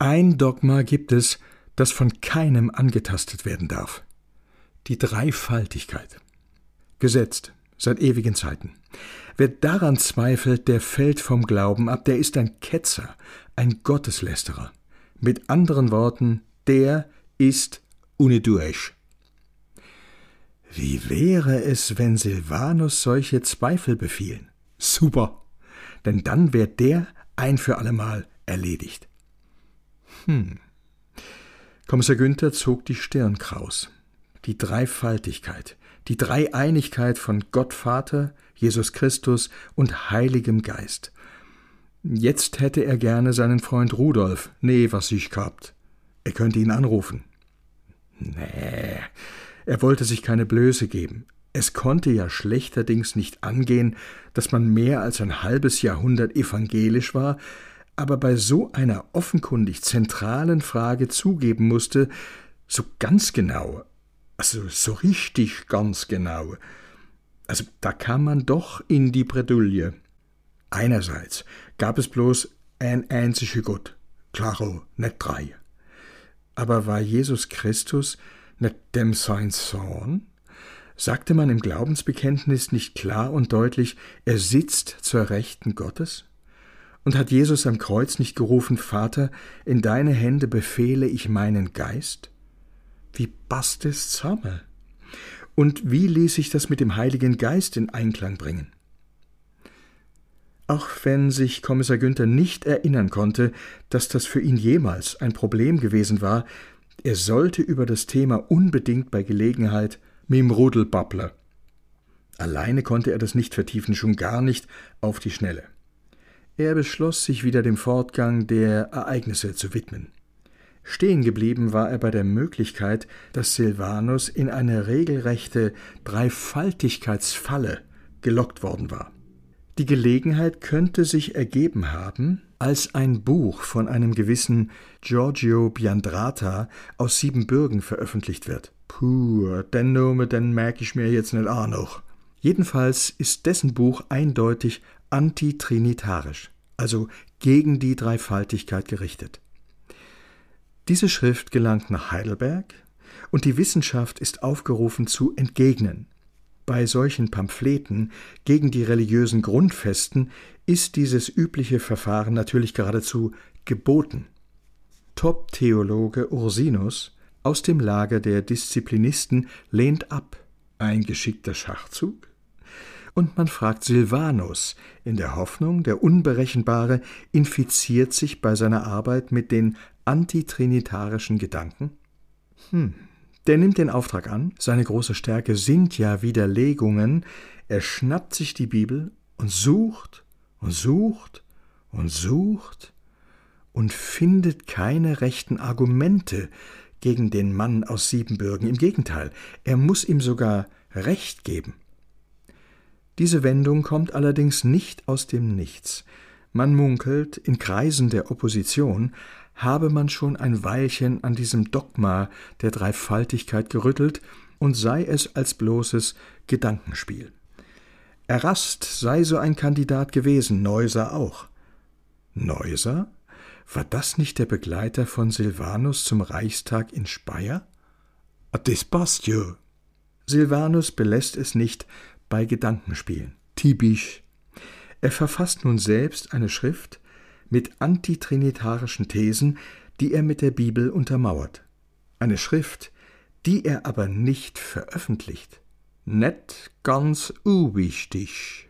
Ein Dogma gibt es, das von keinem angetastet werden darf. Die Dreifaltigkeit. Gesetzt seit ewigen Zeiten. Wer daran zweifelt, der fällt vom Glauben ab, der ist ein Ketzer, ein Gotteslästerer. Mit anderen Worten, der ist unedurch. Wie wäre es, wenn Silvanus solche Zweifel befiehlen? Super, denn dann wäre der ein für allemal erledigt. Hm. Kommissar Günther zog die Stirn kraus. Die Dreifaltigkeit, die Dreieinigkeit von Gott Vater, Jesus Christus und Heiligem Geist. Jetzt hätte er gerne seinen Freund Rudolf, nee, was sich gehabt. Er könnte ihn anrufen. Nee, er wollte sich keine Blöße geben. Es konnte ja schlechterdings nicht angehen, dass man mehr als ein halbes Jahrhundert evangelisch war, aber bei so einer offenkundig zentralen Frage zugeben musste, so ganz genau, also so richtig ganz genau, also da kam man doch in die Bredouille. Einerseits gab es bloß ein einziger Gott, klaro, nicht drei. Aber war Jesus Christus nicht dem sein Sohn? Sagte man im Glaubensbekenntnis nicht klar und deutlich, er sitzt zur Rechten Gottes? Und hat Jesus am Kreuz nicht gerufen, Vater, in deine Hände befehle ich meinen Geist? Wie passt es zusammen? Und wie ließ sich das mit dem Heiligen Geist in Einklang bringen? Auch wenn sich Kommissar Günther nicht erinnern konnte, dass das für ihn jemals ein Problem gewesen war, er sollte über das Thema unbedingt bei Gelegenheit mit dem Rudel babbler. Alleine konnte er das nicht vertiefen, schon gar nicht auf die Schnelle. Er beschloss, sich wieder dem Fortgang der Ereignisse zu widmen. Stehen geblieben war er bei der Möglichkeit, dass Silvanus in eine regelrechte Dreifaltigkeitsfalle gelockt worden war. Die Gelegenheit könnte sich ergeben haben, als ein Buch von einem gewissen Giorgio Biandrata aus Siebenbürgen veröffentlicht wird. Puh, den Name, den merke ich mir jetzt nicht auch noch. Jedenfalls ist dessen Buch eindeutig antitrinitarisch, also gegen die Dreifaltigkeit gerichtet. Diese Schrift gelangt nach Heidelberg und die Wissenschaft ist aufgerufen zu entgegnen, bei solchen Pamphleten gegen die religiösen Grundfesten ist dieses übliche Verfahren natürlich geradezu geboten. Top-Theologe Ursinus aus dem Lager der Disziplinisten lehnt ab. Ein geschickter Schachzug? Und man fragt Silvanus in der Hoffnung, der Unberechenbare infiziert sich bei seiner Arbeit mit den antitrinitarischen Gedanken? Hm, der nimmt den Auftrag an, seine große Stärke sind ja Widerlegungen, er schnappt sich die Bibel und sucht und sucht und sucht und findet keine rechten Argumente gegen den Mann aus Siebenbürgen. Im Gegenteil, er muss ihm sogar Recht geben. Diese Wendung kommt allerdings nicht aus dem Nichts. Man munkelt, in Kreisen der Opposition habe man schon ein Weilchen an diesem Dogma der Dreifaltigkeit gerüttelt und sei es als bloßes Gedankenspiel. Errast sei so ein Kandidat gewesen, Neuser auch. Neuser? War das nicht der Begleiter von Silvanus zum Reichstag in Speyer? Passt ja. Silvanus belässt es nicht bei Gedankenspielen. Typisch. Er verfasst nun selbst eine Schrift, mit antitrinitarischen Thesen, die er mit der Bibel untermauert. Eine Schrift, die er aber nicht veröffentlicht. Net ganz unwichtig.